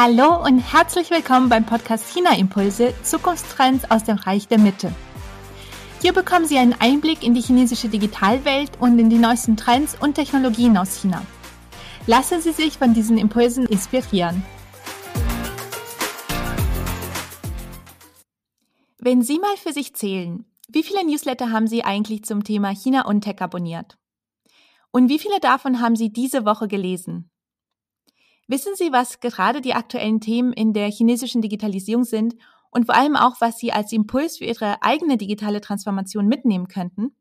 Hallo und herzlich willkommen beim Podcast China Impulse Zukunftstrends aus dem Reich der Mitte. Hier bekommen Sie einen Einblick in die chinesische Digitalwelt und in die neuesten Trends und Technologien aus China. Lassen Sie sich von diesen Impulsen inspirieren. Wenn Sie mal für sich zählen, wie viele Newsletter haben Sie eigentlich zum Thema China und Tech abonniert? Und wie viele davon haben Sie diese Woche gelesen? Wissen Sie, was gerade die aktuellen Themen in der chinesischen Digitalisierung sind und vor allem auch, was Sie als Impuls für Ihre eigene digitale Transformation mitnehmen könnten?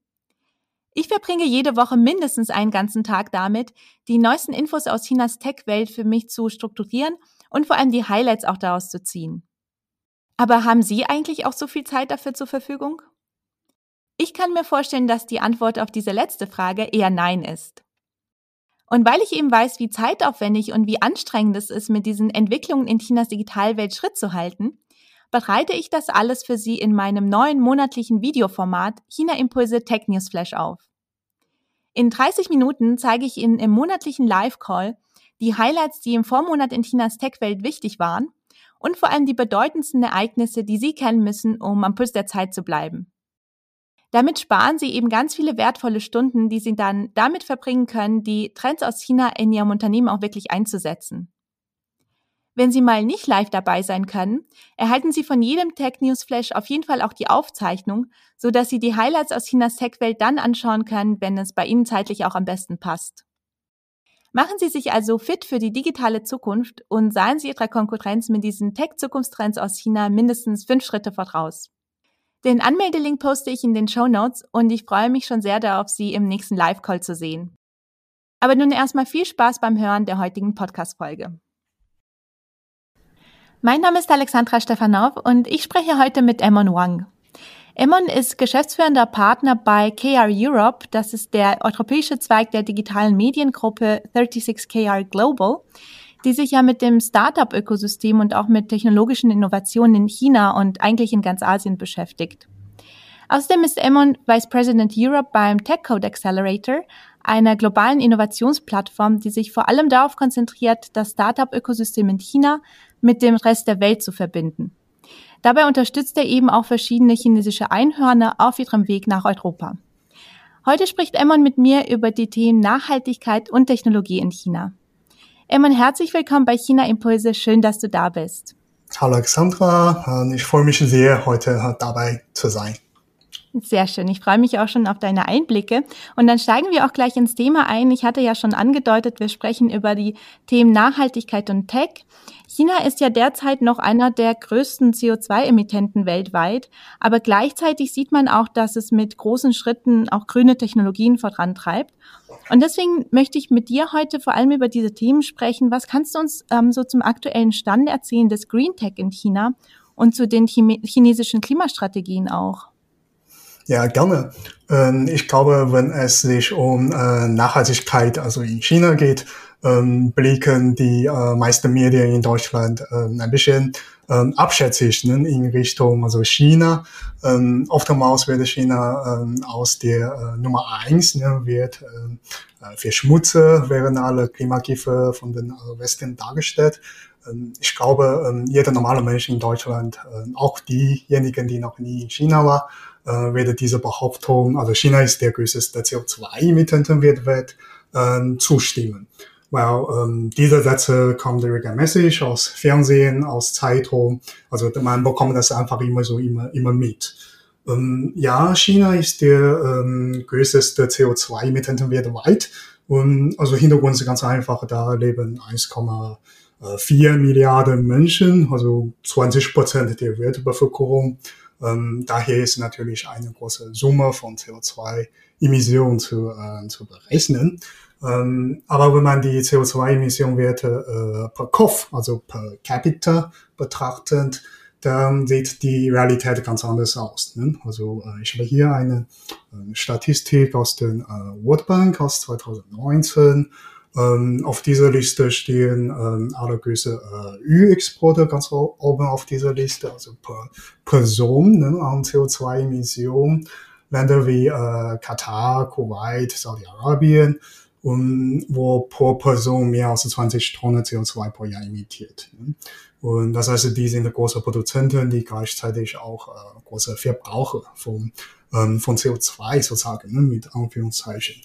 Ich verbringe jede Woche mindestens einen ganzen Tag damit, die neuesten Infos aus Chinas Tech-Welt für mich zu strukturieren und vor allem die Highlights auch daraus zu ziehen. Aber haben Sie eigentlich auch so viel Zeit dafür zur Verfügung? Ich kann mir vorstellen, dass die Antwort auf diese letzte Frage eher Nein ist. Und weil ich eben weiß, wie zeitaufwendig und wie anstrengend es ist, mit diesen Entwicklungen in Chinas Digitalwelt Schritt zu halten, bereite ich das alles für Sie in meinem neuen monatlichen Videoformat China Impulse Tech News Flash auf. In 30 Minuten zeige ich Ihnen im monatlichen Live-Call die Highlights, die im Vormonat in Chinas Tech-Welt wichtig waren und vor allem die bedeutendsten Ereignisse, die Sie kennen müssen, um am Puls der Zeit zu bleiben. Damit sparen Sie eben ganz viele wertvolle Stunden, die Sie dann damit verbringen können, die Trends aus China in Ihrem Unternehmen auch wirklich einzusetzen. Wenn Sie mal nicht live dabei sein können, erhalten Sie von jedem Tech News Flash auf jeden Fall auch die Aufzeichnung, so dass Sie die Highlights aus Chinas Tech-Welt dann anschauen können, wenn es bei Ihnen zeitlich auch am besten passt. Machen Sie sich also fit für die digitale Zukunft und seien Sie Ihrer Konkurrenz mit diesen Tech-Zukunftstrends aus China mindestens fünf Schritte voraus. Den Anmeldelink poste ich in den Show Notes und ich freue mich schon sehr darauf, Sie im nächsten Live-Call zu sehen. Aber nun erstmal viel Spaß beim Hören der heutigen Podcast-Folge. Mein Name ist Alexandra Stefanov und ich spreche heute mit Emmon Wang. Emmon ist geschäftsführender Partner bei KR Europe, das ist der europäische Zweig der digitalen Mediengruppe 36KR Global, die sich ja mit dem Startup-Ökosystem und auch mit technologischen Innovationen in China und eigentlich in ganz Asien beschäftigt. Außerdem ist Emmon Vice President Europe beim Tech Code Accelerator, einer globalen Innovationsplattform, die sich vor allem darauf konzentriert, das Startup-Ökosystem in China mit dem Rest der Welt zu verbinden. Dabei unterstützt er eben auch verschiedene chinesische Einhörner auf ihrem Weg nach Europa. Heute spricht Emmon mit mir über die Themen Nachhaltigkeit und Technologie in China. Emman, herzlich willkommen bei China Impulse. Schön, dass du da bist. Hallo Alexandra, ich freue mich sehr, heute dabei zu sein. Sehr schön. Ich freue mich auch schon auf deine Einblicke. Und dann steigen wir auch gleich ins Thema ein. Ich hatte ja schon angedeutet, wir sprechen über die Themen Nachhaltigkeit und Tech. China ist ja derzeit noch einer der größten CO2-Emittenten weltweit. Aber gleichzeitig sieht man auch, dass es mit großen Schritten auch grüne Technologien vorantreibt. Und deswegen möchte ich mit dir heute vor allem über diese Themen sprechen. Was kannst du uns ähm, so zum aktuellen Stand erzählen des Green Tech in China und zu den chinesischen Klimastrategien auch? Ja, gerne. Ähm, ich glaube, wenn es sich um äh, Nachhaltigkeit, also in China geht, ähm, blicken die äh, meisten Medien in Deutschland ähm, ein bisschen abschätzig ne, in Richtung also China. Oftmals wird China aus der äh, Nummer eins ne, wird für Schmutze werden alle Klimagipfel von den Westen dargestellt. Ich glaube, jeder normale Mensch in Deutschland, auch diejenigen, die noch nie in China waren, äh, werde diese Behauptung, also China ist der größte CO2-Emittent weltweit, äh, zustimmen. Weil ähm, diese Sätze kommen regelmäßig aus Fernsehen, aus Zeitung. Also man bekommt das einfach immer so immer, immer mit. Ähm, ja, China ist der ähm, größte CO2-Emittent weltweit. Und also Hintergrund ist ganz einfach, da leben 1,4 Milliarden Menschen, also 20 Prozent der Weltbevölkerung. Ähm, daher ist natürlich eine große Summe von CO2-Emissionen zu, äh, zu berechnen. Ähm, aber wenn man die CO2-Emissionwerte äh, per Kopf, also per Capita betrachtet, dann sieht die Realität ganz anders aus. Ne? Also äh, ich habe hier eine äh, Statistik aus der äh, World Bank aus 2019 ähm, auf dieser Liste stehen ähm, allergrößte äh, Ölexporte ganz oben auf dieser Liste, also per Person ne, an CO2-Emissionen. Länder wie äh, Katar, Kuwait, Saudi-Arabien und wo pro Person mehr als 20 Tonnen CO2 pro Jahr emittiert. Ne? Und das heißt, die sind große Produzenten, die gleichzeitig auch äh, große Verbraucher von, ähm, von CO2 sozusagen, ne, mit Anführungszeichen.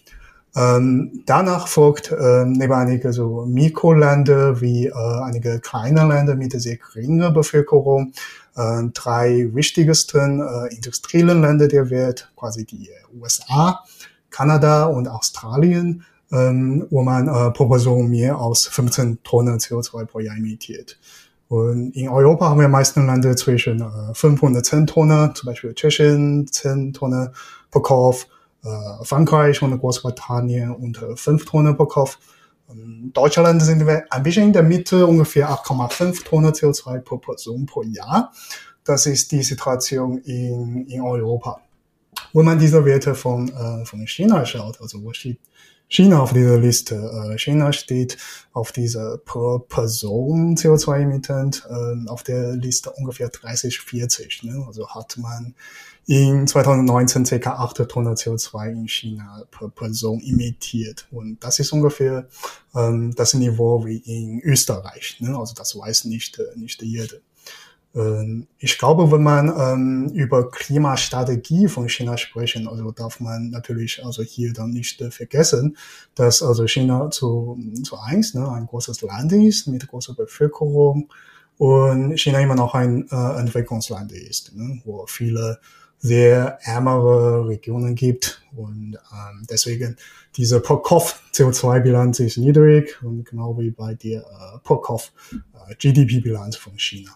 Ähm, danach folgt äh, neben einige so Mikroländer wie äh, einige kleine Länder mit sehr geringer Bevölkerung, äh, drei wichtigsten äh, industriellen Länder der Welt, quasi die USA, Kanada und Australien, ähm, wo man äh, pro Person mehr als 15 Tonnen CO2 pro Jahr emittiert. Und in Europa haben wir meisten Länder zwischen äh, 510 Tonnen, zum Beispiel Tschechien 10 Tonnen pro Kopf, äh, Frankreich und Großbritannien unter 5 Tonnen pro Kopf. Ähm, Deutschland sind wir ein bisschen in der Mitte, ungefähr 8,5 Tonnen CO2 pro Person pro Jahr. Das ist die Situation in, in Europa. Wenn man diese Werte von, äh, von China schaut, also wo steht China auf dieser Liste. Äh, China steht auf dieser pro Person CO2-Emittent äh, auf der Liste ungefähr 30, 40. Ne? Also hat man in 2019 ca. 8 Tonnen CO2 in China per Person emittiert. Und das ist ungefähr ähm, das Niveau wie in Österreich. Ne? Also das weiß nicht, äh, nicht jeder. Ähm, ich glaube, wenn man ähm, über Klimastrategie von China sprechen, also darf man natürlich also hier dann nicht äh, vergessen, dass also China zu, zu eins ne, ein großes Land ist mit großer Bevölkerung und China immer noch ein äh, Entwicklungsland ist, ne, wo viele sehr ärmere Regionen gibt und ähm, deswegen diese Pro-Kopf-CO2-Bilanz ist niedrig und genau wie bei der äh, Pro-Kopf-GDP-Bilanz äh, von China.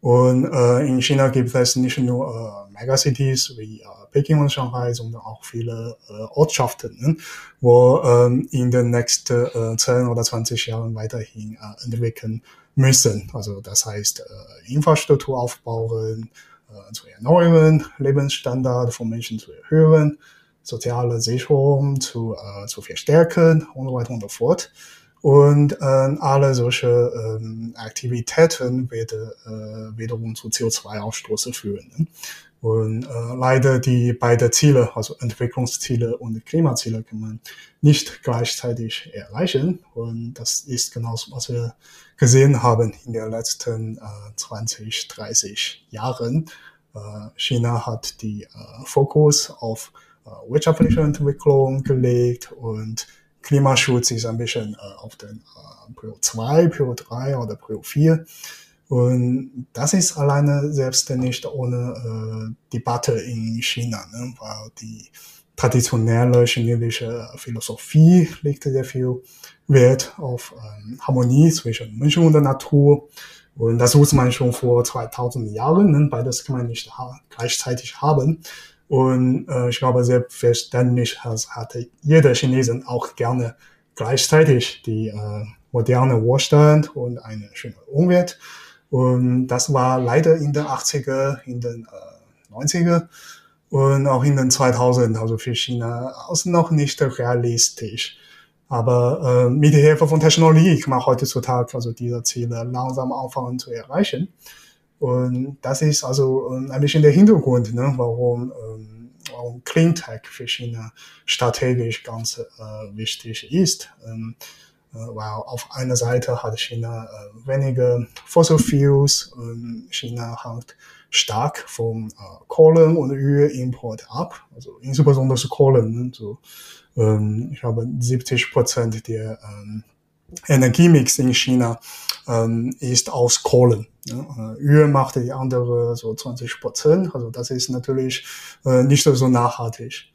Und äh, in China gibt es nicht nur äh, Megacities wie äh, Peking und Shanghai, sondern auch viele äh, Ortschaften, ne, wo ähm, in den nächsten äh, 10 oder 20 Jahren weiterhin äh, entwickeln müssen. Also das heißt äh, Infrastruktur aufbauen, zu erneuern, Lebensstandard von Menschen zu erhöhen, soziale Sicherung zu, äh, zu verstärken und so weiter und so fort. Und äh, alle solche ähm, Aktivitäten werden äh, wiederum zu CO2-Ausstoßen führen. Ne? Und äh, leider die beiden Ziele, also Entwicklungsziele und Klimaziele, kann man nicht gleichzeitig erreichen. Und das ist genau was wir gesehen haben in den letzten äh, 20, 30 Jahren. Äh, China hat die äh, Fokus auf äh, wirtschaftliche Entwicklung gelegt und Klimaschutz ist ein bisschen äh, auf den äh, Prio 2, Prio 3 oder Prio 4. Und das ist alleine selbst nicht ohne äh, Debatte in China, ne? weil die traditionelle chinesische Philosophie legt sehr viel Wert auf ähm, Harmonie zwischen Mensch und der Natur. Und das muss man schon vor 2000 Jahren, ne? beides kann man nicht ha gleichzeitig haben. Und äh, ich glaube, selbstverständlich hatte jeder Chinesen auch gerne gleichzeitig die äh, moderne Wohlstand und eine schöne Umwelt. Und das war leider in den 80er, in den äh, 90er und auch in den 2000, also für China, aus noch nicht realistisch. Aber äh, mit Hilfe von Technologie kann man heutzutage also diese Ziele langsam anfangen zu erreichen. Und das ist also ähm, ein bisschen der Hintergrund, ne, warum, ähm, warum Cleantech für China strategisch ganz äh, wichtig ist. Ähm, äh, weil auf einer Seite hat China äh, weniger Fossil Fuels, und China hängt stark vom äh, Kohlen- und Ölimport ab, also insbesondere Kohlen. Ne, so, ähm, ich glaube, 70 Prozent der ähm, Energiemix in China ähm, ist aus Kohlen. Ja. Äh, Öl macht die andere so 20 Prozent. Also das ist natürlich äh, nicht so nachhaltig.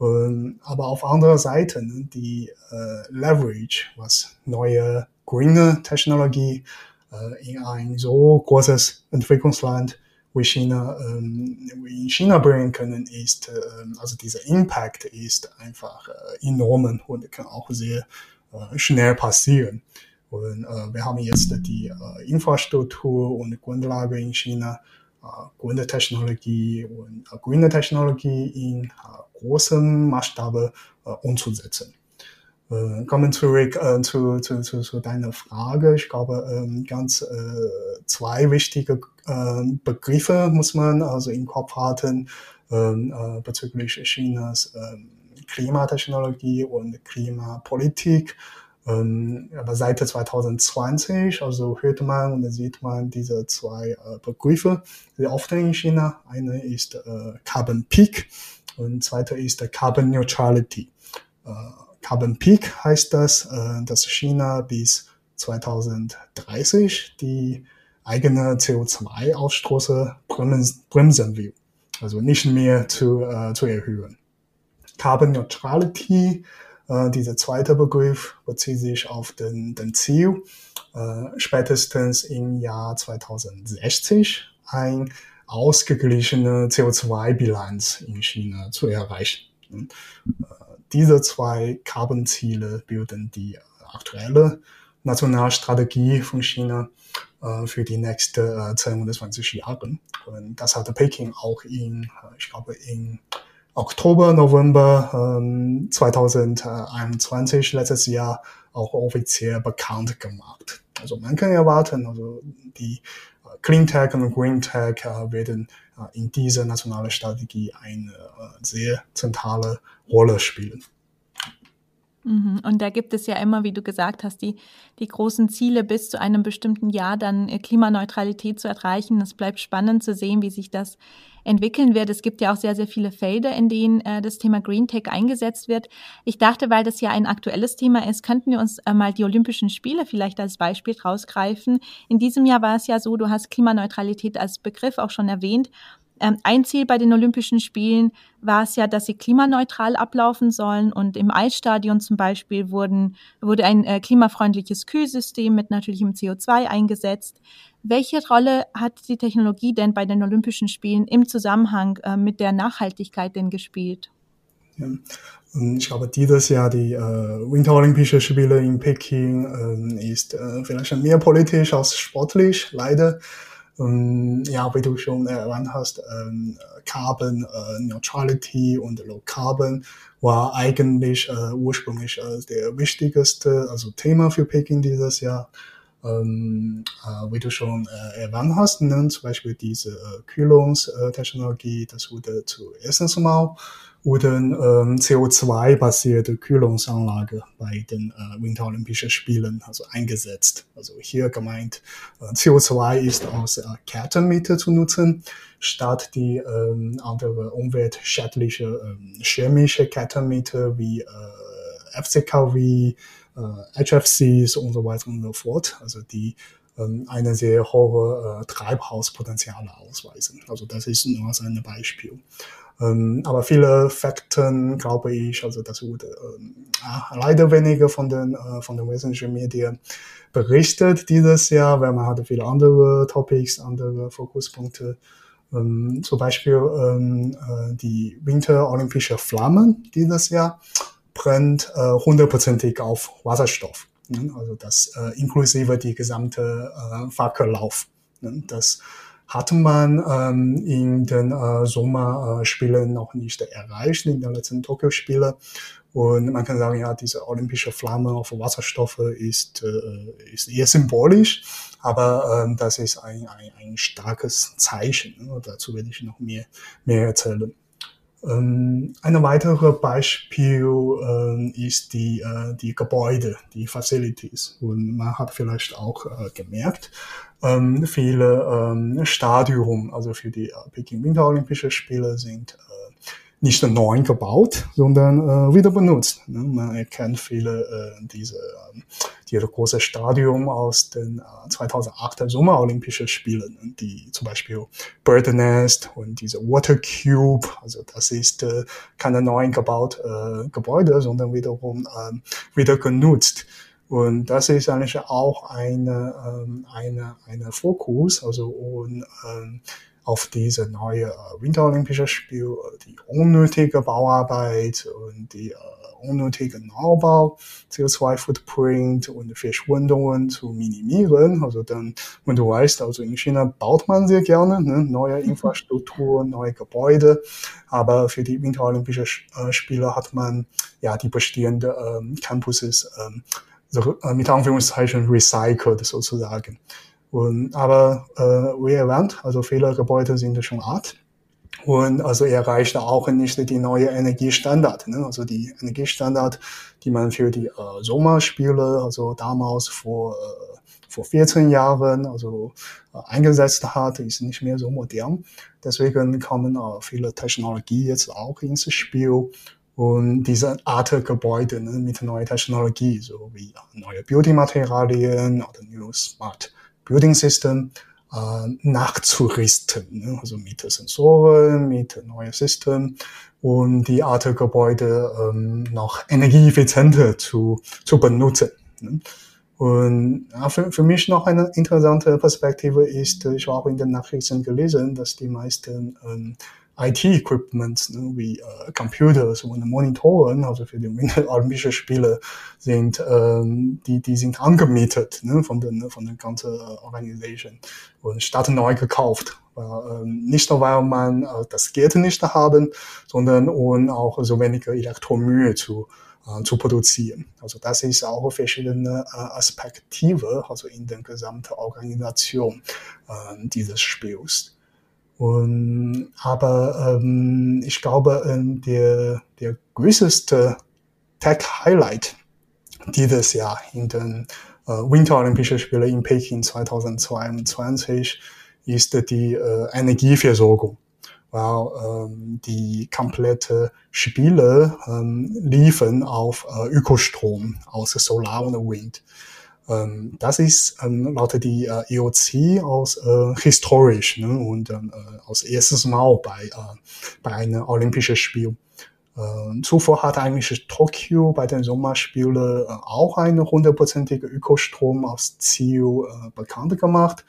Ähm, aber auf anderer Seite ne, die äh, Leverage, was neue grüne Technologie äh, in ein so großes Entwicklungsland wie China, ähm, wie in China bringen können, ist, äh, also dieser Impact ist einfach äh, enorm und kann auch sehr äh, schnell passieren. Und äh, wir haben jetzt die Infrastruktur und Grundlage in China, grüne Technologie und grüne Technologie in großem Maßstab umzusetzen. Äh, kommen zurück äh, zu, zu, zu, zu deiner Frage. Ich glaube, ähm, ganz äh, zwei wichtige äh, Begriffe muss man also im Kopf halten ähm, äh, bezüglich Chinas äh, Klimatechnologie und Klimapolitik. Ähm, aber seit 2020, also hört man und sieht man diese zwei äh, Begriffe sehr oft in China. Eine ist äh, Carbon Peak und zweite ist Carbon Neutrality. Äh, Carbon Peak heißt das, äh, dass China bis 2030 die eigene CO2-Ausstoße bremsen will. Also nicht mehr zu, äh, zu erhöhen. Carbon Neutrality äh, dieser zweite Begriff bezieht sich auf den, den Ziel, äh, spätestens im Jahr 2060 ein ausgeglichene CO2-Bilanz in China zu erreichen. Und, äh, diese zwei Carbon-Ziele bilden die aktuelle Nationalstrategie von China äh, für die nächsten äh, 10 oder 20 Jahre. Und das hatte Peking auch in, äh, ich glaube, in Oktober, November ähm, 2021, letztes Jahr, auch offiziell bekannt gemacht. Also man kann erwarten, also die äh, Clean Tech und Green Tech werden in dieser nationalen Strategie eine äh, sehr zentrale Rolle spielen. Mhm. Und da gibt es ja immer, wie du gesagt hast, die, die großen Ziele bis zu einem bestimmten Jahr dann äh, Klimaneutralität zu erreichen. Es bleibt spannend zu sehen, wie sich das entwickeln wird. Es gibt ja auch sehr, sehr viele Felder, in denen äh, das Thema Green Tech eingesetzt wird. Ich dachte, weil das ja ein aktuelles Thema ist, könnten wir uns äh, mal die Olympischen Spiele vielleicht als Beispiel rausgreifen. In diesem Jahr war es ja so, du hast Klimaneutralität als Begriff auch schon erwähnt. Ähm, ein Ziel bei den Olympischen Spielen war es ja, dass sie klimaneutral ablaufen sollen. Und im Eisstadion zum Beispiel wurden, wurde ein äh, klimafreundliches Kühlsystem mit natürlichem CO2 eingesetzt. Welche Rolle hat die Technologie denn bei den Olympischen Spielen im Zusammenhang äh, mit der Nachhaltigkeit denn gespielt? Ja. Ich glaube, dieses Jahr die äh, Winterolympische Spiele in Peking äh, ist äh, vielleicht mehr politisch als sportlich, leider. Ähm, ja, wie du schon erwähnt hast, ähm, Carbon äh, Neutrality und Low Carbon war eigentlich äh, ursprünglich äh, der wichtigste also Thema für Peking dieses Jahr. Ähm, äh, wie du schon äh, erwähnt hast, ne, zum Beispiel diese äh, Kühlungstechnologie, das wurde zuerst mal wurden ähm, CO2-basierte Kühlungsanlage bei den äh, Winterolympischen Spielen also eingesetzt. Also hier gemeint, äh, CO2 ist als äh, Kettenmittel zu nutzen, statt die ähm, andere umweltschädliche äh, chemische Kettenmittel wie äh, FCKW, HFCs und so weiter und so fort. Also die ähm, eine sehr hohe äh, Treibhauspotenziale ausweisen. Also das ist nur ein Beispiel. Ähm, aber viele Fakten, glaube ich, also das wurde ähm, leider weniger von den, äh, von den westlichen Medien berichtet dieses Jahr, weil man hatte viele andere Topics, andere Fokuspunkte. Ähm, zum Beispiel ähm, äh, die Winterolympische Flammen dieses Jahr brennt äh, hundertprozentig auf Wasserstoff. Ne? Also das äh, inklusive die gesamte äh, Fackellauf. Ne? Das hat man ähm, in den äh, Sommerspielen noch nicht erreicht, in den letzten Tokio-Spiele. Und man kann sagen, ja, diese olympische Flamme auf Wasserstoffe ist, äh, ist eher symbolisch, aber ähm, das ist ein, ein, ein starkes Zeichen. Ne? Dazu werde ich noch mehr, mehr erzählen. Ähm, ein weiteres Beispiel ähm, ist die, äh, die Gebäude, die Facilities. Und man hat vielleicht auch äh, gemerkt, ähm, viele ähm, Stadien, also für die äh, Peking Winterolympische Spiele sind äh, nicht neu gebaut, sondern äh, wieder benutzt. Ne? Man erkennt viele äh, diese große Stadion aus den äh, 2008er Sommerolympischen Spielen, die zum Beispiel Bird Nest und diese Water Cube, also das ist äh, keine neu gebaute äh, Gebäude, sondern wiederum äh, wieder genutzt. Und das ist eigentlich auch eine, ähm, eine, eine Fokus, also und, ähm, auf diese neue äh, Winterolympische Spiel, äh, die unnötige Bauarbeit und die äh, unnötige Neubau, CO2-Footprint und Verschwendungen zu minimieren. Also dann, wenn du weißt, also in China baut man sehr gerne ne, neue mhm. Infrastruktur, neue Gebäude, aber für die Winterolympische Spiele hat man ja die bestehenden ähm, Campuses ähm, so, äh, mit Anführungszeichen recycelt sozusagen. Und, aber äh, wie erwähnt, also viele Gebäude sind schon alt. Und also er erreichte auch nicht die neue Energiestandard, ne? also die Energiestandard, die man für die äh, Sommerspiele, also damals vor, äh, vor 14 Jahren, also äh, eingesetzt hat, ist nicht mehr so modern. Deswegen kommen äh, viele Technologie jetzt auch ins Spiel. Und diese Art Gebäude ne, mit neuer Technologie, so wie neue Beauty-Materialien oder New Smart Building System, äh, nachzurüsten, ne? also mit Sensoren, mit neuen Systemen und die Art Gebäude ähm, noch energieeffizienter zu, zu benutzen. Ne? Und ja, für, für mich noch eine interessante Perspektive ist, ich habe in den Nachrichten gelesen, dass die meisten ähm, IT-Equipment ne, wie äh, Computers und Monitoren, also für die Olympischen Spiele, sind ähm, die die sind angemietet ne, von den von der ganzen äh, Organisation und statt neu gekauft. Äh, nicht nur weil man äh, das Geld nicht haben, sondern um auch so weniger Elektromühe zu äh, zu produzieren. Also das ist auch verschiedene äh, Aspektive, also in der gesamten Organisation äh, dieses Spiels. Und, aber ähm, ich glaube, ähm, der, der größte Tech-Highlight dieses Jahr in den äh, Winter-Olympischen Spielen in Peking 2022 ist die äh, Energieversorgung. Weil ähm, die komplette Spiele ähm, liefen auf äh, Ökostrom aus Solar und Wind. Ähm, das ist ähm, laut die äh, EOC aus äh, historisch ne, und äh, aus erstes Mal bei, äh, bei einem Olympischen Spiel. Äh, zuvor hat eigentlich Tokio bei den Sommerspielen äh, auch eine hundertprozentige Ökostrom aus Ziel äh, bekannt gemacht.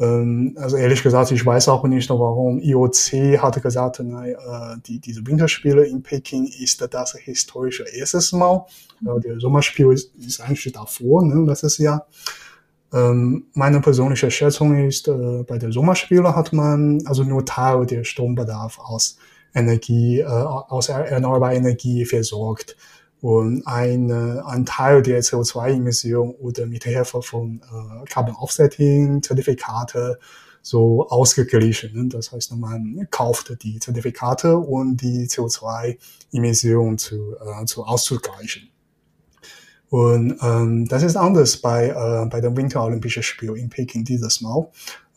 Ähm, also ehrlich gesagt, ich weiß auch nicht, warum IOC hat gesagt, na, äh, die, diese Winterspiele in Peking ist das historische erstes Mal. Mhm. der Sommerspiel ist, ist eigentlich davor, ne, letztes Jahr. Ähm, meine persönliche Schätzung ist, äh, bei der Sommerspiele hat man also nur Teil der Strombedarf aus Energie, äh, aus erneuerbarer Energie versorgt und ein, ein Teil der CO2-Emission oder mit Hilfe von äh, Carbon Offsetting Zertifikate so ausgeglichen. Ne? Das heißt, man kauft die Zertifikate und die CO2-Emission zu, äh, zu auszugleichen. Und ähm, das ist anders bei, äh, bei den Winter Olympischen Spielen in Peking dieses Mal.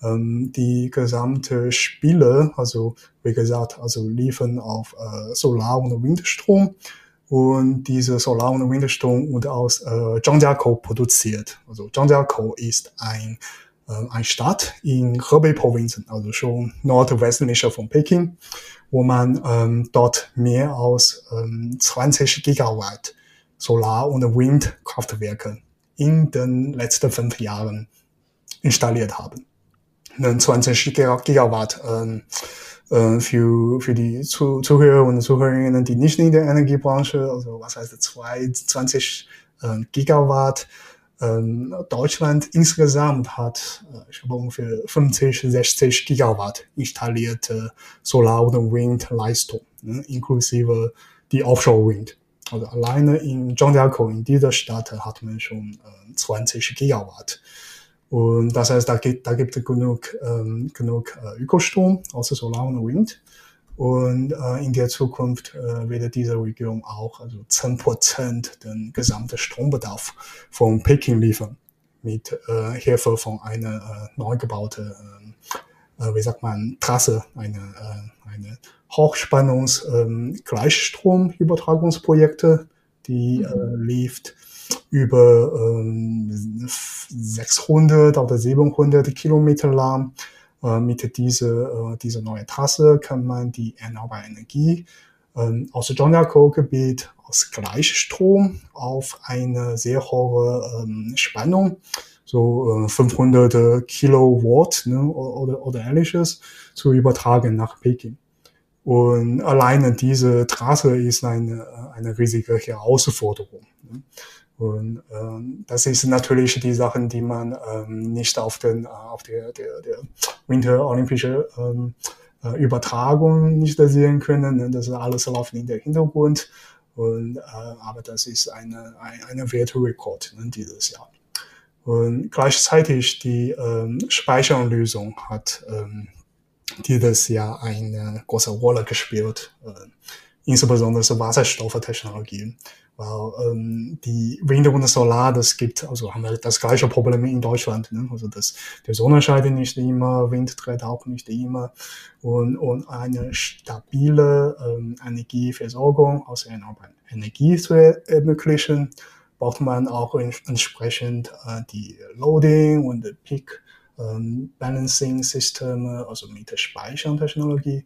Ähm, die gesamte Spiele, also wie gesagt, also liefern auf äh, Solar- und Windstrom und diese Solar- und Windstrom wurde aus äh, Zhangjiakou produziert. Also Zhangjiakou ist ein, äh, ein Stadt in Hebei-Provinzen, also schon nordwestlicher von Peking, wo man ähm, dort mehr als ähm, 20 Gigawatt Solar- und Windkraftwerke in den letzten fünf Jahren installiert haben. 20 Gigawatt ähm, äh, für, für die Zu Zuhörer und Zuhörerinnen, die nicht in der Energiebranche, also was heißt 22 äh, Gigawatt, ähm, Deutschland insgesamt hat, äh, ich glaube ungefähr 50, 60 Gigawatt installierte Solar- und Windleistung, ne, inklusive die Offshore-Wind. Also alleine in Zhangjiakou, in dieser Stadt, hat man schon äh, 20 Gigawatt. Und das heißt, da gibt, da gibt es genug, ähm, genug äh, Ökostrom, außer Solar und Wind. Und äh, in der Zukunft äh, wird diese Region auch also 10 Prozent den gesamten Strombedarf von Peking liefern, mit äh, Hilfe von einer äh, neu gebauten, äh, äh, wie sagt man, Trasse, eine, äh, eine Hochspannungs-Gleichstromübertragungsprojekte, ähm, die äh, lief über ähm, 600 oder 700 Kilometer lang. Äh, mit dieser, äh, dieser neuen Trasse kann man die erneuerbare Energie ähm, aus dem Zhangjiakou-Gebiet aus Gleichstrom auf eine sehr hohe ähm, Spannung, so äh, 500 Kilowatt ne, oder, oder ähnliches, zu übertragen nach Peking. Und alleine diese Trasse ist eine, eine riesige Herausforderung. Ne. Und ähm, das ist natürlich die Sachen, die man ähm, nicht auf den äh, auf der der, der Winter Olympische ähm, äh, Übertragung nicht sehen können. Ne? Das ist alles laufen in der Hintergrund. Und äh, aber das ist eine eine, eine Werterekord ne, dieses Jahr. Und gleichzeitig die ähm, Speicherlösung hat ähm, dieses Jahr eine große Rolle gespielt, äh, insbesondere so Wasserstofftechnologien. Weil ähm, die Wind und Solar, das gibt, also haben wir das gleiche Problem in Deutschland. Ne? Also das, der Sonne scheint nicht immer, Wind tritt auch nicht immer. Und, und eine stabile ähm, Energieversorgung, also erneuerbare Energie zu ermöglichen, braucht man auch entsprechend äh, die Loading und Peak ähm, Balancing Systeme, also mit der Speichertechnologie.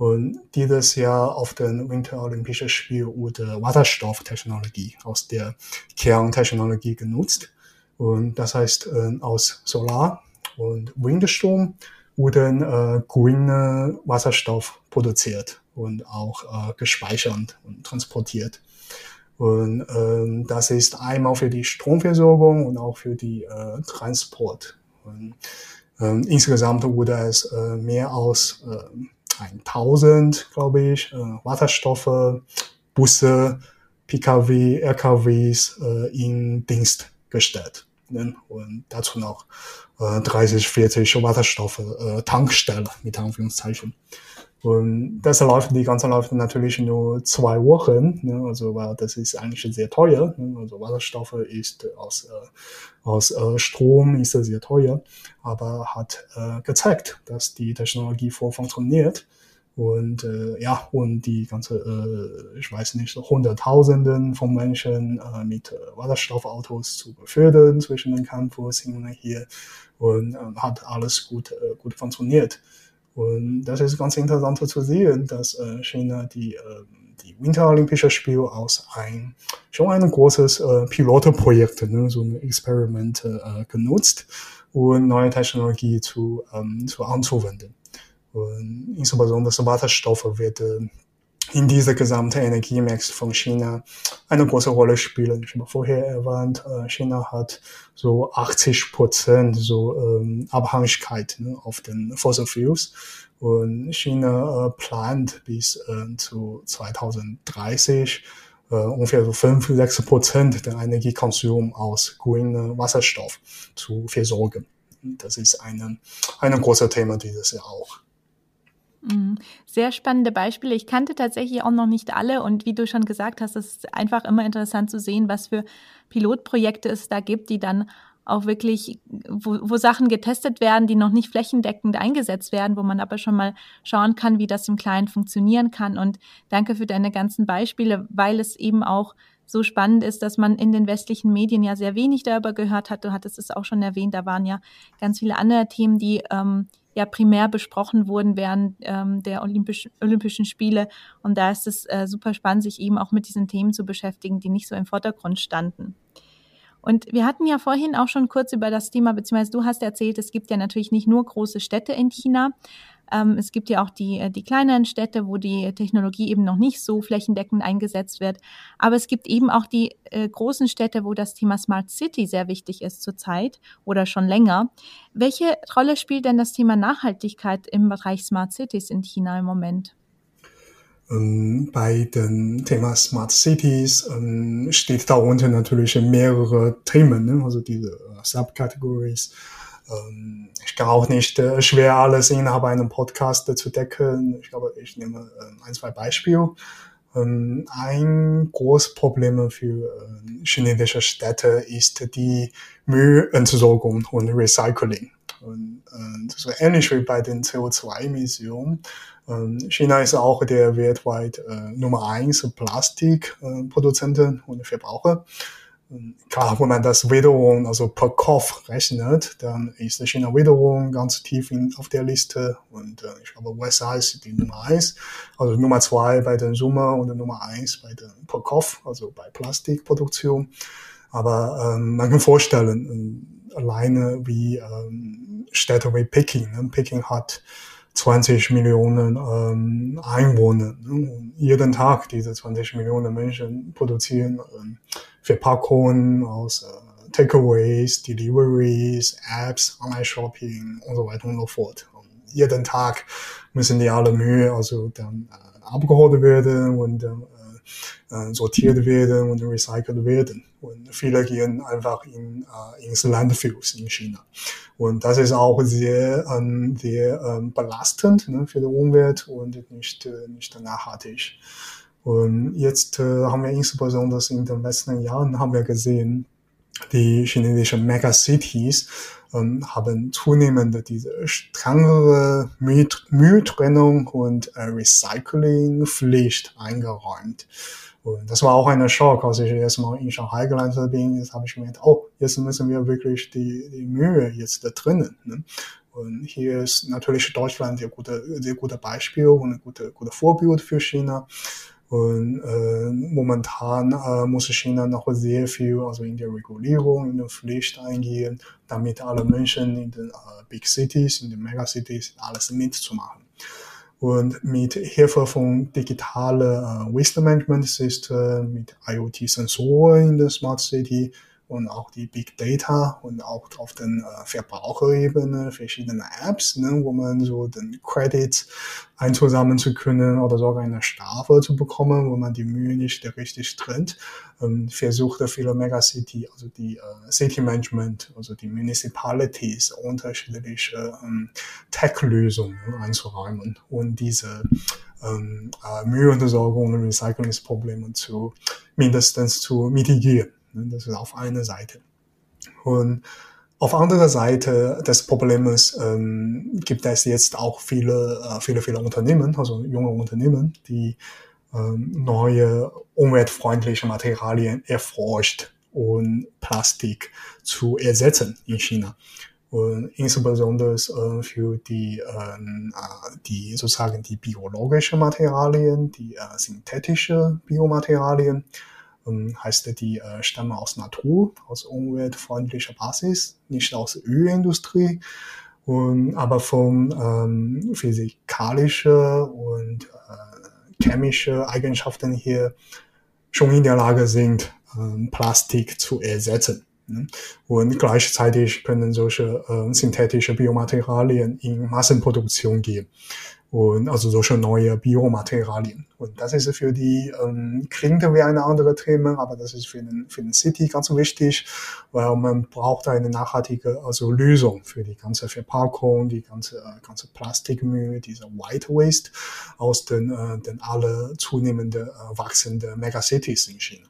Und dieses Jahr auf den Winterolympischen Spielen wurde Wasserstofftechnologie aus der Kerntechnologie genutzt. Und das heißt, äh, aus Solar und Windstrom wurden äh, grüne Wasserstoff produziert und auch äh, gespeichert und transportiert. Und ähm, das ist einmal für die Stromversorgung und auch für die äh, Transport. Und, ähm, insgesamt wurde es äh, mehr als äh, 1000, glaube ich, äh, Wasserstoffe, Busse, Pkw, LKWs äh, in Dienst gestellt. Ne? Und dazu noch äh, 30, 40 Wasserstoffe, äh, Tankstellen mit Anführungszeichen. Und das läuft, die ganze läuft natürlich nur zwei Wochen, ne? also weil das ist eigentlich sehr teuer. Ne? Also Wasserstoffe ist aus, äh, aus äh, Strom ist sehr teuer, aber hat äh, gezeigt, dass die Technologie voll funktioniert. Und äh, ja, und die ganze, äh, ich weiß nicht, so Hunderttausenden von Menschen äh, mit äh, Wasserstoffautos zu befördern zwischen den Campus hin und her. Und äh, hat alles gut, äh, gut funktioniert. Und das ist ganz interessant zu sehen, dass äh, China die, äh, die Winterolympische Spiele aus ein schon ein großes äh, Pilotprojekt, ne, so ein Experiment äh, genutzt, um neue Technologie zu, ähm, zu anzuwenden. Und insbesondere Wasserstoffe wird in dieser gesamten Energiemix von China eine große Rolle spielen. Ich habe vorher erwähnt, äh, China hat so 80 Prozent so ähm, Abhängigkeit ne, auf den Fossil Fuels. Und China äh, plant bis äh, zu 2030 äh, ungefähr so 5, 6 Prozent der Energiekonsum aus grünem Wasserstoff zu versorgen. Das ist ein eine große Thema dieses Jahr auch. Mhm. Sehr spannende Beispiele. Ich kannte tatsächlich auch noch nicht alle und wie du schon gesagt hast, es ist einfach immer interessant zu sehen, was für Pilotprojekte es da gibt, die dann auch wirklich, wo, wo Sachen getestet werden, die noch nicht flächendeckend eingesetzt werden, wo man aber schon mal schauen kann, wie das im Kleinen funktionieren kann. Und danke für deine ganzen Beispiele, weil es eben auch so spannend ist, dass man in den westlichen Medien ja sehr wenig darüber gehört hat. Du hattest es auch schon erwähnt, da waren ja ganz viele andere Themen, die ähm, ja primär besprochen wurden während ähm, der Olympisch, Olympischen Spiele. Und da ist es äh, super spannend, sich eben auch mit diesen Themen zu beschäftigen, die nicht so im Vordergrund standen. Und wir hatten ja vorhin auch schon kurz über das Thema, beziehungsweise du hast erzählt, es gibt ja natürlich nicht nur große Städte in China. Ähm, es gibt ja auch die, äh, die kleineren Städte, wo die Technologie eben noch nicht so flächendeckend eingesetzt wird. Aber es gibt eben auch die äh, großen Städte, wo das Thema Smart City sehr wichtig ist zurzeit oder schon länger. Welche Rolle spielt denn das Thema Nachhaltigkeit im Bereich Smart Cities in China im Moment? Ähm, bei dem Thema Smart Cities ähm, steht darunter natürlich mehrere Themen, ne? also diese äh, Subcategories. Ähm, ich kann auch nicht äh, schwer alles innerhalb einem Podcast zu decken. Ich glaube, ich nehme äh, ein, zwei Beispiele. Ein großes Problem für äh, chinesische Städte ist die Müllentsorgung und Recycling. Und, äh, das ist ähnlich wie bei den CO2-Emissionen. Ähm, China ist auch der weltweit äh, Nummer eins Plastikproduzenten und Verbraucher. Klar, wenn man das wiederum also per Kopf rechnet, dann ist China wiederum ganz tief in, auf der Liste und äh, ich glaube USA ist die Nummer eins, also Nummer zwei bei den Summe und Nummer eins bei den per Kopf, also bei Plastikproduktion. Aber ähm, man kann vorstellen, ähm, alleine wie ähm, Städte wie Peking, ne? Peking hat 20 Millionen ähm, Einwohner. Ne? Jeden Tag diese 20 Millionen Menschen produzieren ähm, Verpackungen aus äh, Takeaways, Deliveries, Apps, Online-Shopping und so weiter und so fort. Und jeden Tag müssen die alle Mühe also dann äh, abgeholt werden und äh, äh, sortiert werden und recycelt werden. Und viele gehen einfach in, äh, ins Landfills in China. Und das ist auch sehr, ähm, sehr ähm, belastend ne, für die Umwelt und nicht, äh, nicht nachhaltig. Und jetzt äh, haben wir insbesondere in den letzten Jahren haben wir gesehen, die chinesischen Megacities ähm, haben zunehmend diese strengere Mülltrennung und äh, Recyclingpflicht eingeräumt. Und das war auch ein Schock, als ich erstmal in Shanghai gelandet bin. Jetzt habe ich gedacht, oh, jetzt müssen wir wirklich die, die Mühe jetzt da drinnen. Ne? Und hier ist natürlich Deutschland sehr gute, sehr gute Beispiel und ein gute, gute Vorbild für China. Und äh, momentan äh, muss China noch sehr viel also in der Regulierung, in der Pflicht eingehen, damit alle Menschen in den äh, Big Cities, in den Megacities alles mitzumachen. Und mit Hilfe von digitale äh, Waste Management System, mit IoT-Sensoren in der Smart City und auch die Big Data und auch auf den äh, Verbraucherebene verschiedene Apps, ne, wo man so den Credit einzusammeln zu können oder sogar eine Strafe zu bekommen, wo man die Mühe nicht richtig trennt, ähm, versucht viele Megacity, also die äh, City Management, also die Municipalities unterschiedliche ähm, Tech-Lösungen einzuräumen und diese ähm, äh, Mülluntersorgung und Recyclingsprobleme zu mindestens zu mitigieren. Ne? Das ist auf einer Seite. Und auf anderer Seite des Problems ähm, gibt es jetzt auch viele, äh, viele, viele Unternehmen, also junge Unternehmen, die ähm, neue umweltfreundliche Materialien erforscht und Plastik zu ersetzen in China. Und insbesondere äh, für die, ähm, äh, die sozusagen die biologischen Materialien, die äh, synthetische Biomaterialien, heißt die äh, stammen aus Natur, aus umweltfreundlicher Basis, nicht aus Ölindustrie, und, aber von ähm, physikalische und äh, chemische Eigenschaften hier schon in der Lage sind, ähm, Plastik zu ersetzen. Ne? Und gleichzeitig können solche äh, synthetische Biomaterialien in Massenproduktion gehen und also solche neue Biomaterialien. Und das ist für die, ähm, klingt wie eine andere Thema, aber das ist für den, für den City ganz wichtig, weil man braucht eine nachhaltige also Lösung für die ganze Verpackung, die ganze, äh, ganze Plastikmüll, diese White Waste aus den, äh, den alle zunehmende äh, wachsende Megacities in China.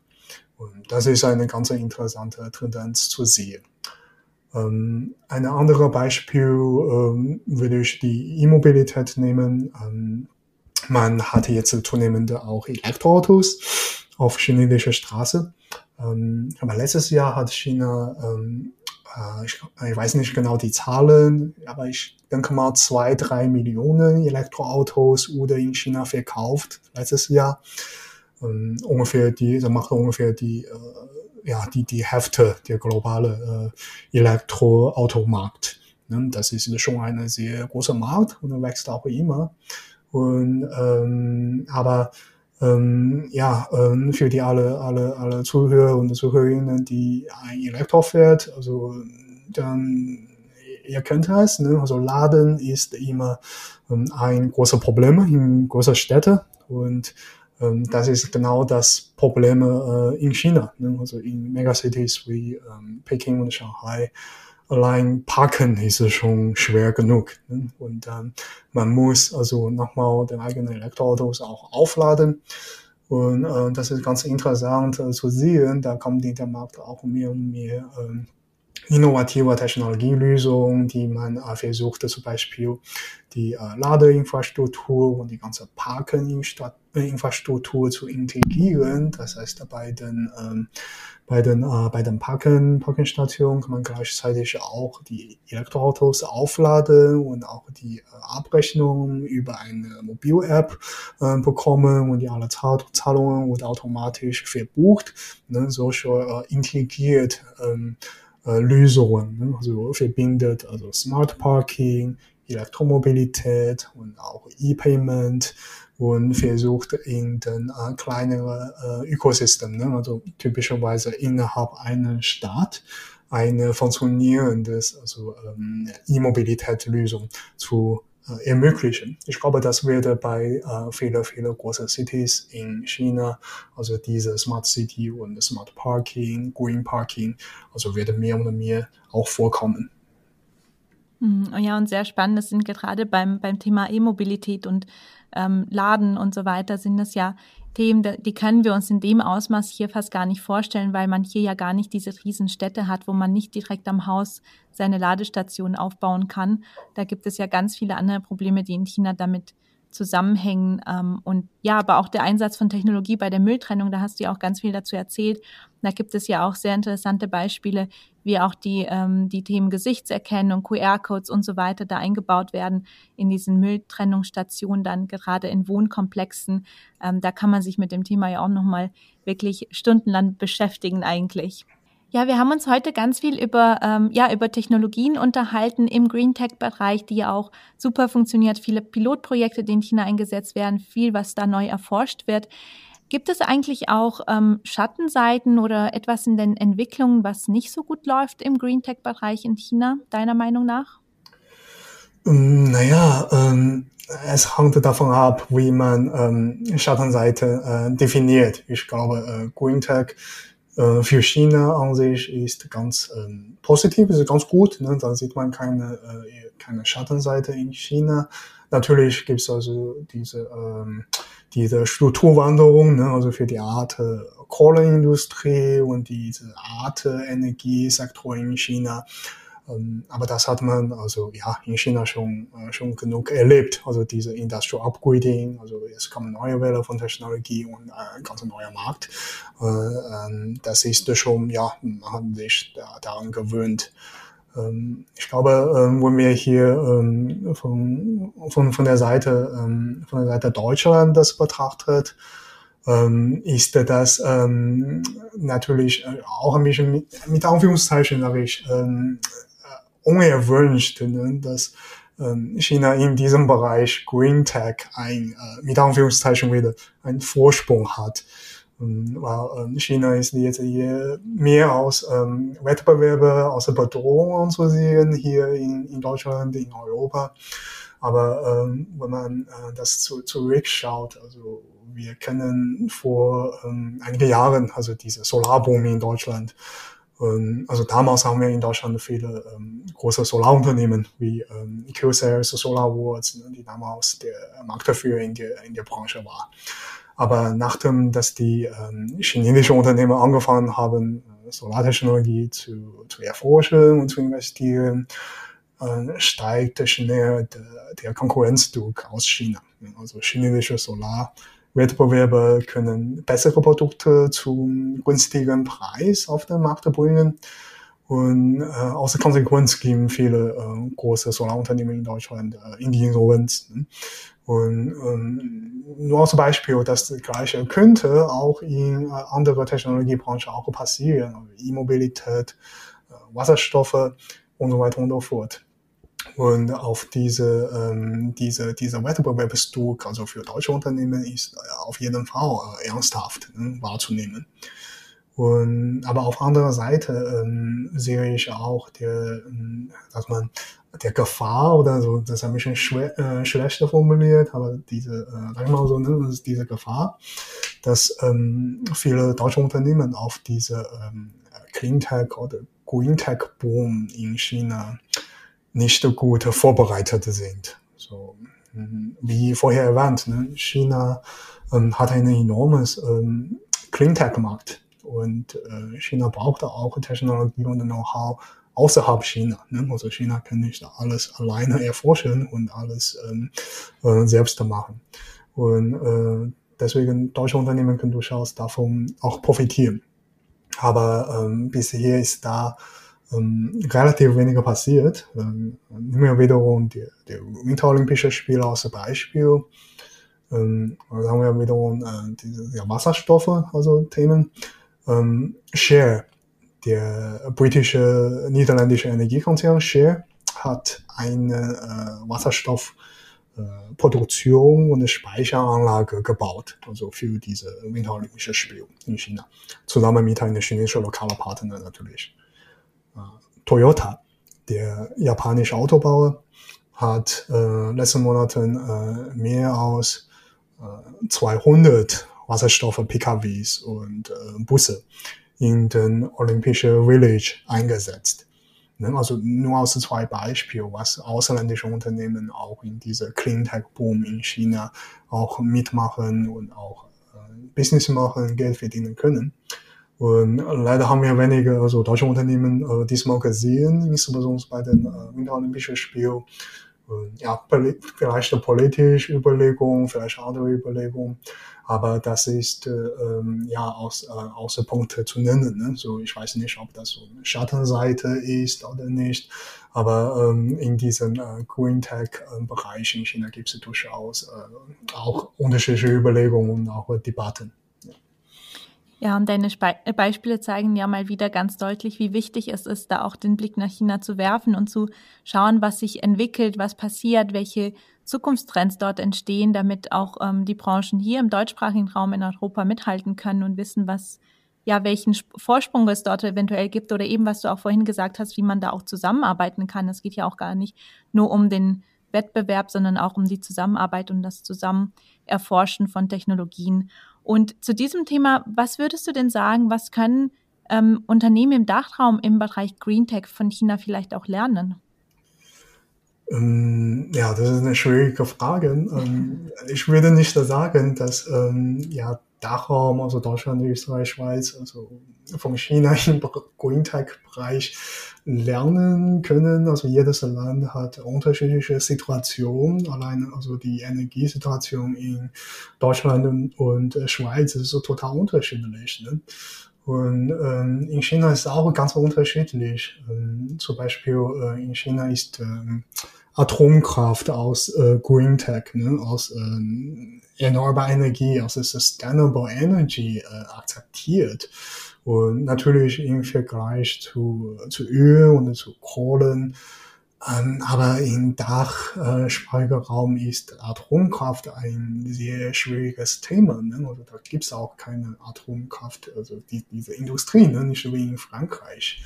Und das ist eine ganz interessante Tendenz zu sehen. Ähm, ein anderes Beispiel ähm, würde ich die E-Mobilität nehmen. Ähm, man hatte jetzt zunehmend auch Elektroautos auf chinesischer Straße. Ähm, aber letztes Jahr hat China, ähm, äh, ich, ich, weiß nicht genau die Zahlen, aber ich denke mal zwei, drei Millionen Elektroautos wurde in China verkauft letztes Jahr. Ähm, ungefähr die, das macht ungefähr die äh, ja, die, die Hälfte der globale äh, Elektroautomarkt. Ne? Das ist schon ein sehr großer Markt und wächst auch immer. Und, ähm, aber ähm, ja, ähm, für die alle, alle, alle Zuhörer und Zuhörerinnen, die ein Elektro fährt, also dann ihr kennt es, ne? also Laden ist immer ähm, ein großes Problem in großer Städte und ähm, das ist genau das Problem äh, in China. Ne? Also in Megacities wie ähm, Peking und Shanghai allein parken ist schon schwer genug. Ne? Und ähm, man muss also nochmal den eigenen Elektroautos auch aufladen. Und äh, das ist ganz interessant äh, zu sehen. Da kommt der Markt auch mehr und mehr ähm, innovative Technologielösungen, die man äh, versucht, zum Beispiel die äh, Ladeinfrastruktur und die ganze Parkeninfrastruktur zu integrieren. Das heißt, bei den, ähm, bei den, äh, bei den Parken, Parkenstationen kann man gleichzeitig auch die Elektroautos aufladen und auch die äh, Abrechnung über eine Mobil-App äh, bekommen und die alle Zahlungen wurden automatisch verbucht. Ne, solche äh, integriert ähm, äh, Lösungen, ne? also verbindet also Smart Parking, Elektromobilität und auch E-Payment und versucht in den äh, kleineren äh, Ökosystem, ne? also typischerweise innerhalb einer Stadt, eine funktionierende also, ähm, E-Mobilitätslösung zu ermöglichen. Ich glaube, das wird bei äh, vielen, vielen großen Cities in China, also diese Smart City und Smart Parking, Green Parking, also wird mehr und mehr auch vorkommen. Hm, ja, und sehr spannend, das sind gerade beim, beim Thema E-Mobilität und ähm, Laden und so weiter, sind das ja Themen, die können wir uns in dem Ausmaß hier fast gar nicht vorstellen, weil man hier ja gar nicht diese Riesenstädte hat, wo man nicht direkt am Haus seine Ladestation aufbauen kann. Da gibt es ja ganz viele andere Probleme, die in China damit zusammenhängen. Ähm, und ja, aber auch der Einsatz von Technologie bei der Mülltrennung, da hast du ja auch ganz viel dazu erzählt. Da gibt es ja auch sehr interessante Beispiele, wie auch die, ähm, die Themen Gesichtserkennung, QR-Codes und so weiter da eingebaut werden in diesen Mülltrennungsstationen, dann gerade in Wohnkomplexen. Ähm, da kann man sich mit dem Thema ja auch nochmal wirklich stundenlang beschäftigen eigentlich. Ja, wir haben uns heute ganz viel über, ähm, ja, über Technologien unterhalten im Green Tech-Bereich, die ja auch super funktioniert. Viele Pilotprojekte, die in China eingesetzt werden, viel, was da neu erforscht wird. Gibt es eigentlich auch ähm, Schattenseiten oder etwas in den Entwicklungen, was nicht so gut läuft im Green Tech-Bereich in China, deiner Meinung nach? Ähm, naja, ähm, es hängt davon ab, wie man ähm, Schattenseite äh, definiert. Ich glaube, äh, Green Tech äh, für China an sich ist ganz ähm, positiv, ist ganz gut. Ne? Da sieht man keine, äh, keine Schattenseite in China. Natürlich gibt es also diese, ähm, diese Strukturwanderung, ne? also für die Art äh, Kohleindustrie und diese Art Energiesektor in China. Ähm, aber das hat man also ja in China schon äh, schon genug erlebt. Also diese Industrial Upgrading, also es kommen neue Welle von Technologie und äh, ein ganz neuer Markt. Äh, ähm, das ist schon ja man hat sich daran gewöhnt. Ähm, ich glaube, wenn wir hier von, von, von der Seite von der Seite Deutschland das betrachtet, ist das ähm, natürlich auch ein bisschen mit, Anführungszeichen sage ich, ähm, unerwünscht, ne, dass ähm, China in diesem Bereich Green Tech ein, äh, mit Anführungszeichen wieder einen Vorsprung hat. Ähm, weil ähm, China ist jetzt hier mehr aus ähm, Wettbewerbe, aus der Bedrohung anzusehen, hier in, in Deutschland, in Europa. Aber ähm, wenn man äh, das zu, zurückschaut, also wir kennen vor ähm, einigen Jahren, also diese Solarboom in Deutschland, und also damals haben wir in Deutschland viele ähm, große Solarunternehmen wie ähm, QCell, SolarWorks, ne, die damals der Marktführer in der, in der Branche war. Aber nachdem, dass die ähm, chinesischen Unternehmen angefangen haben, äh, Solartechnologie zu, zu erforschen und zu investieren, äh, steigt schnell der, der Konkurrenzdruck aus China. Also chinesische Solar Wettbewerber können bessere Produkte zum günstigen Preis auf den Markt bringen. Und äh, aus der Konsequenz gehen viele äh, große Solarunternehmen in Deutschland äh, in die Insolvenz. Ne? Und ähm, nur als Beispiel, das Gleiche könnte auch in äh, andere Technologiebranchen auch passieren, E-Mobilität, äh, Wasserstoffe und so weiter und so fort. Und auf diese, ähm, diese, dieser Wettbewerbsdruck, also für deutsche Unternehmen, ist auf jeden Fall äh, ernsthaft ne, wahrzunehmen. Und, aber auf anderer Seite ähm, sehe ich auch der, ähm, dass man der Gefahr oder so, das ist ein bisschen schwer, äh, schlechter formuliert, aber diese, äh, sag mal so, ne, diese Gefahr, dass ähm, viele deutsche Unternehmen auf diese ähm, Clean Tech oder Green Tech Boom in China nicht so gut vorbereitet sind. So, mhm. wie vorher erwähnt, ne, China ähm, hat einen enormes ähm, Cleantech-Markt und äh, China braucht auch Technologie und Know-how außerhalb China. Ne? Also China kann nicht alles alleine erforschen und alles ähm, äh, selbst machen. Und äh, deswegen deutsche Unternehmen können durchaus davon auch profitieren. Aber ähm, bisher ist da ähm, relativ weniger passiert. Ähm, nehmen wir wiederum die, die Winterolympische Spiele als Beispiel. Ähm, da haben wir wiederum äh, diese ja, Wasserstoffe, also Themen. Ähm, Share, der britische, niederländische Energiekonzern Share, hat eine äh, Wasserstoff äh, und Speicheranlage gebaut, also für diese Winterolympische Spiele in China, zusammen mit einem chinesischen lokaler Partner natürlich. Toyota, der japanische Autobauer, hat äh, letzten Monaten äh, mehr als äh, 200 Wasserstoff-PKWs und äh, Busse in den Olympischen Village eingesetzt. Ne? Also nur aus zwei Beispielen, was ausländische Unternehmen auch in dieser Cleantech-Boom in China auch mitmachen und auch äh, Business machen, Geld verdienen können. Und leider haben wir wenige also deutsche Unternehmen äh, diesmal gesehen, insbesondere bei den äh, Winterolympischen Spielen. ja, vielleicht politische Überlegung, vielleicht andere Überlegung aber das ist äh, ähm, ja aus, äh, außer Punkte zu nennen. Ne? So, ich weiß nicht, ob das so eine Schattenseite ist oder nicht, aber ähm, in diesem äh, Green Tech-Bereich in China gibt es durchaus äh, auch unterschiedliche Überlegungen und auch Debatten. Ja, und deine Spe Beispiele zeigen ja mal wieder ganz deutlich, wie wichtig es ist, da auch den Blick nach China zu werfen und zu schauen, was sich entwickelt, was passiert, welche Zukunftstrends dort entstehen, damit auch ähm, die Branchen hier im deutschsprachigen Raum in Europa mithalten können und wissen, was ja, welchen Vorsprung es dort eventuell gibt oder eben, was du auch vorhin gesagt hast, wie man da auch zusammenarbeiten kann. Es geht ja auch gar nicht nur um den Wettbewerb, sondern auch um die Zusammenarbeit und das Zusammenerforschen von Technologien. Und zu diesem Thema, was würdest du denn sagen, was können ähm, Unternehmen im Dachraum im Bereich Green Tech von China vielleicht auch lernen? Ähm, ja, das ist eine schwierige Frage. Ähm, ich würde nicht sagen, dass ähm, ja, Dachraum, also Deutschland, Österreich, Schweiz, also von China im Green Tech-Bereich lernen können. Also jedes Land hat unterschiedliche Situationen. Allein also die Energiesituation in Deutschland und, und Schweiz ist so total unterschiedlich. Ne? Und ähm, in China ist auch ganz unterschiedlich. Ähm, zum Beispiel äh, in China ist ähm, Atomkraft aus äh, Green Tech, ne, aus äh, erneuerbarer Energie, aus Sustainable Energy äh, akzeptiert. Und natürlich im Vergleich zu, zu Öl und zu Kohlen. Ähm, aber im Dachspeicherraum äh, ist Atomkraft ein sehr schwieriges Thema. Ne? Also da gibt's auch keine Atomkraft, also die, diese Industrie, ne? nicht wie in Frankreich.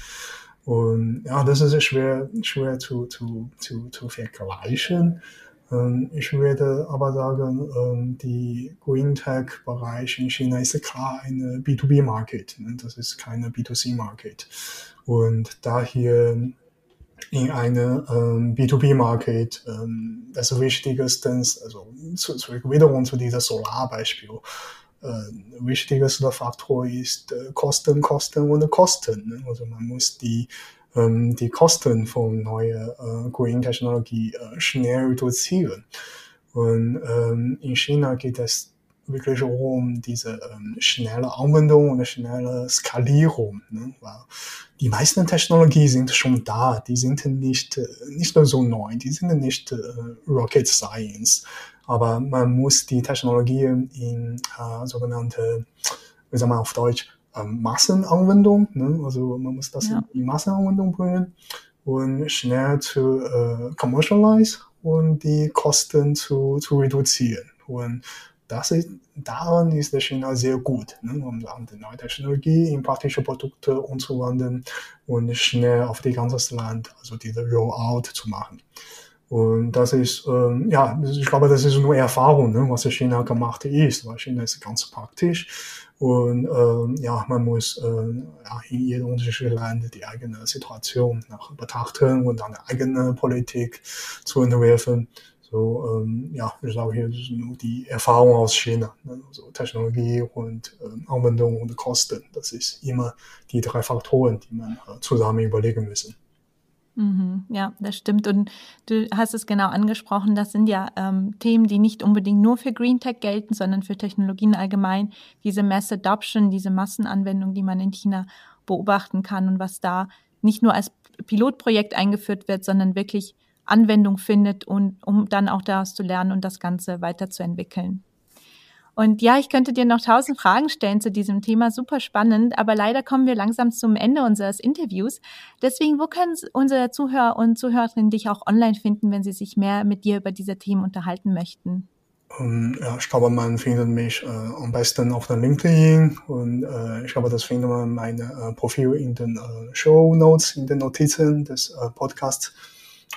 Und ja, das ist schwer, schwer zu, zu, zu, zu vergleichen. Ähm, ich würde aber sagen, ähm, die Green Tech Bereich in China ist klar eine B2B Market. Ne? Das ist keine B2C Market. Und daher in eine ähm, B2B Market das Wichtigste, also zurück wiederum zu dieser Solarbeispiel wichtigster Faktor ist äh, Kosten, Kosten und Kosten. Ne? Also man muss die ähm, die Kosten von neuer äh, Green Technologie äh, schnell reduzieren. Und ähm, in China geht es wirklich um diese ähm, schnelle Anwendung und schnelle Skalierung. Ne? Weil die meisten Technologien sind schon da, die sind nicht, äh, nicht so neu, die sind nicht äh, Rocket Science aber man muss die Technologien in äh, sogenannte, wie sagen wir auf Deutsch, äh, Massenanwendung, ne? also man muss das ja. in Massenanwendung bringen und schnell zu äh, commercialize und die Kosten zu, zu reduzieren. Und das ist, daran ist China sehr gut, ne? um die neue Technologie in praktische Produkte umzuwandeln und schnell auf die ganze Land, also diese Rollout zu machen. Und das ist, ähm, ja, ich glaube, das ist nur Erfahrung, ne, was China gemacht ist, weil China ist ganz praktisch. Und ähm, ja, man muss äh, ja, in jedem unterschiedlichen Land die eigene Situation nach betrachten und dann eigene Politik zu entwerfen. So, ähm, ja, ich glaube, hier ist nur die Erfahrung aus China. Ne? Also Technologie und ähm, Anwendung und Kosten. Das ist immer die drei Faktoren, die man äh, zusammen überlegen müssen. Mhm, ja, das stimmt. Und du hast es genau angesprochen, das sind ja ähm, Themen, die nicht unbedingt nur für Green Tech gelten, sondern für Technologien allgemein. Diese Mass Adoption, diese Massenanwendung, die man in China beobachten kann und was da nicht nur als Pilotprojekt eingeführt wird, sondern wirklich Anwendung findet und um dann auch daraus zu lernen und das Ganze weiterzuentwickeln. Und ja, ich könnte dir noch tausend Fragen stellen zu diesem Thema, super spannend, aber leider kommen wir langsam zum Ende unseres Interviews. Deswegen, wo können unsere Zuhörer und Zuhörerinnen dich auch online finden, wenn sie sich mehr mit dir über diese Themen unterhalten möchten? Um, ähm, ja, ich glaube, man findet mich äh, am besten auf der LinkedIn und äh, ich glaube, das findet man mein äh, Profil in den äh, Show Notes, in den Notizen des äh, Podcasts.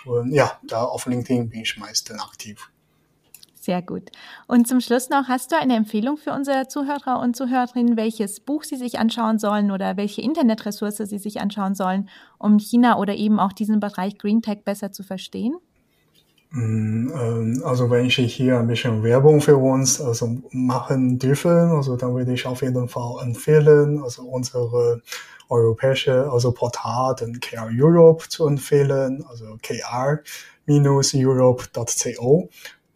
Und ja, da auf LinkedIn bin ich meistens aktiv. Sehr gut. Und zum Schluss noch, hast du eine Empfehlung für unsere Zuhörer und Zuhörerinnen, welches Buch sie sich anschauen sollen oder welche Internetressource sie sich anschauen sollen, um China oder eben auch diesen Bereich Green Tech besser zu verstehen? Mm, ähm, also wenn ich hier ein bisschen Werbung für uns also machen dürfen, also dann würde ich auf jeden Fall empfehlen, also unsere europäische also Portal, den KR Europe zu empfehlen, also kr-europe.co.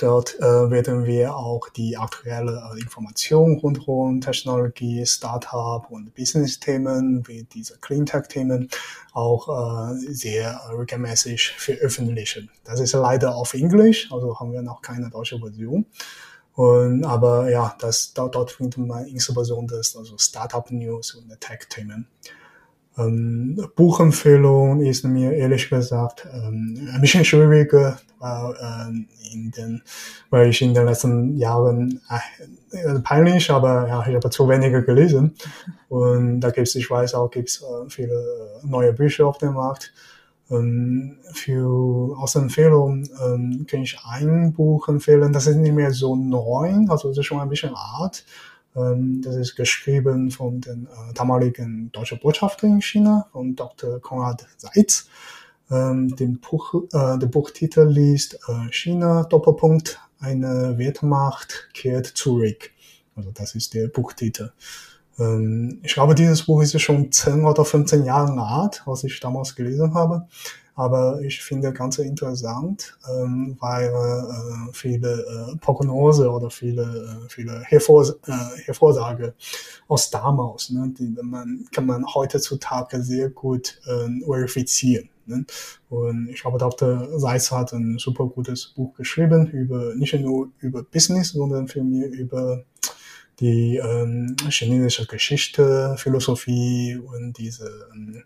Dort äh, werden wir auch die aktuelle äh, Information rund um Technologie, Startup und Business-Themen wie diese Cleantech-Themen auch äh, sehr regelmäßig veröffentlichen. Das ist leider auf Englisch, also haben wir noch keine deutsche Version. Und, aber ja, das, dort, dort findet man insbesondere also Startup-News und Tech-Themen. Ähm, Buchempfehlung ist mir ehrlich gesagt ähm, ein bisschen schwieriger, weil, äh, in den, weil ich in den letzten Jahren äh, peinlich, aber ja, ich habe zu wenige gelesen. Und da gibt's, ich weiß auch, gibt's äh, viele neue Bücher auf dem Markt. Ähm, für aus Empfehlung ähm, kann ich ein Buch empfehlen, das ist nicht mehr so neu, also das ist schon ein bisschen alt. Ähm, das ist geschrieben von den äh, damaligen deutschen Botschafter in China, von Dr. Konrad Seitz. Ähm, den, Buch, äh, der Buchtitel liest äh, China Doppelpunkt eine Wertmacht kehrt zurück. Also das ist der Buchtitel. Ähm, ich glaube, dieses Buch ist schon 10 oder 15 Jahre alt, was ich damals gelesen habe. Aber ich finde ganz interessant, ähm, weil äh, viele äh, Prognose oder viele, äh, viele Hervor, äh, Hervorsage aus damals, ne, die man, kann man heutzutage sehr gut äh, verifizieren. Ne? Und ich glaube, Dr. Seitz hat ein super gutes Buch geschrieben über nicht nur über Business, sondern vielmehr über die ähm, chinesische Geschichte, Philosophie und diese ähm,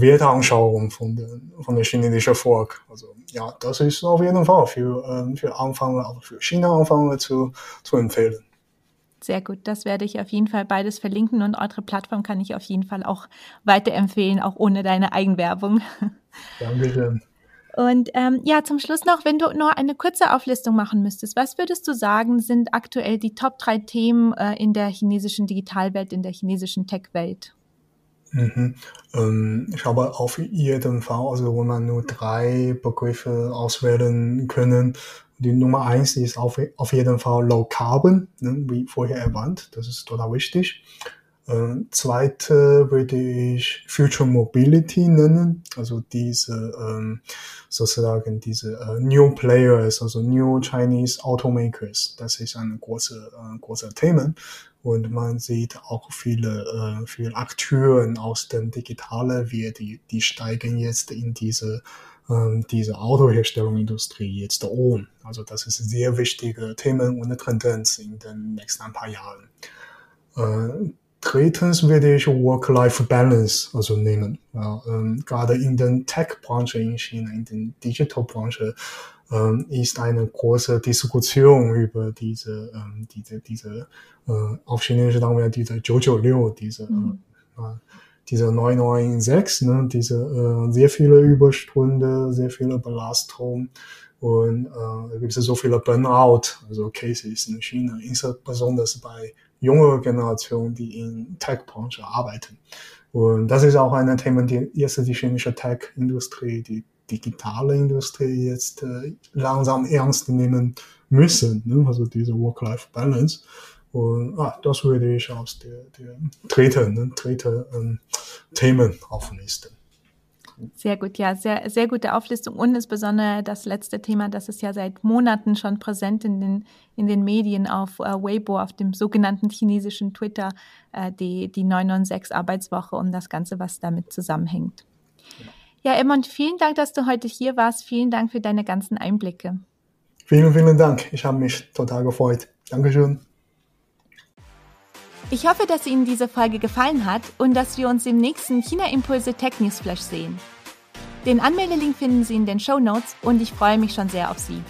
Werteanschauung von der, von der chinesischen Volk. Also ja, das ist auf jeden Fall für, ähm, für Anfänger, also für China-Anfänger zu, zu empfehlen. Sehr gut, das werde ich auf jeden Fall beides verlinken und eure Plattform kann ich auf jeden Fall auch weiterempfehlen, auch ohne deine Eigenwerbung. Dankeschön. Und ähm, ja, zum Schluss noch, wenn du nur eine kurze Auflistung machen müsstest, was würdest du sagen, sind aktuell die Top drei Themen äh, in der chinesischen Digitalwelt, in der chinesischen Tech-Welt? Mhm. Ähm, ich habe auf jeden Fall, also wenn man nur drei Begriffe auswählen können, die Nummer eins ist auf, auf jeden Fall Low Carbon, ne, wie vorher erwähnt, das ist total wichtig. Äh, zweite würde ich Future Mobility nennen, also diese ähm, sozusagen diese äh, New Players, also New Chinese Automakers. Das ist ein großes äh, großer Thema und man sieht auch viele äh, viele Akteure aus dem digitalen wie die die steigen jetzt in diese ähm, diese Autoherstellungsindustrie jetzt um. Also das ist ein sehr wichtige Thema und eine Tendenz in den nächsten paar Jahren. Äh, Drittens wil deze Work-Life-Balance also nehmen. Ja, ähm, gerade in den Tech-Branche in China, in den Digital-Branche, ähm, ist eine große Diskussion über diese, ähm, diese, diese äh, auf Chinesisch sagen wir diese 996, diese, mhm. äh, diese 996, ne, diese äh, sehr viele Überstunden, sehr viele Belastung und äh, gibt es so viele Burnout, also Cases in China, insbesondere bei junge Generation, die in Tech-Branche arbeiten. Und das ist auch ein Thema, die jetzt die chinesische Tech-Industrie, die digitale Industrie jetzt äh, langsam ernst nehmen müssen. Ne? Also diese Work-Life-Balance. Und ah, das würde ich aus der, der dritten, ne, dritte ähm, Themen auflisten. Sehr gut, ja, sehr, sehr gute Auflistung und insbesondere das letzte Thema, das ist ja seit Monaten schon präsent in den, in den Medien auf äh, Weibo, auf dem sogenannten chinesischen Twitter, äh, die, die 996 Arbeitswoche und das Ganze, was damit zusammenhängt. Ja, Emond, vielen Dank, dass du heute hier warst. Vielen Dank für deine ganzen Einblicke. Vielen, vielen Dank. Ich habe mich total gefreut. Dankeschön. Ich hoffe, dass Ihnen diese Folge gefallen hat und dass wir uns im nächsten China Impulse Tech News Flash sehen. Den Anmeldelink finden Sie in den Show Notes und ich freue mich schon sehr auf Sie.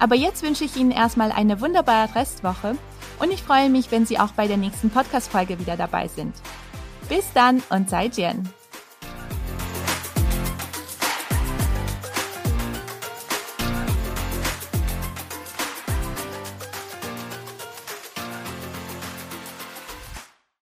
Aber jetzt wünsche ich Ihnen erstmal eine wunderbare Restwoche und ich freue mich, wenn Sie auch bei der nächsten Podcast-Folge wieder dabei sind. Bis dann und sei Jen.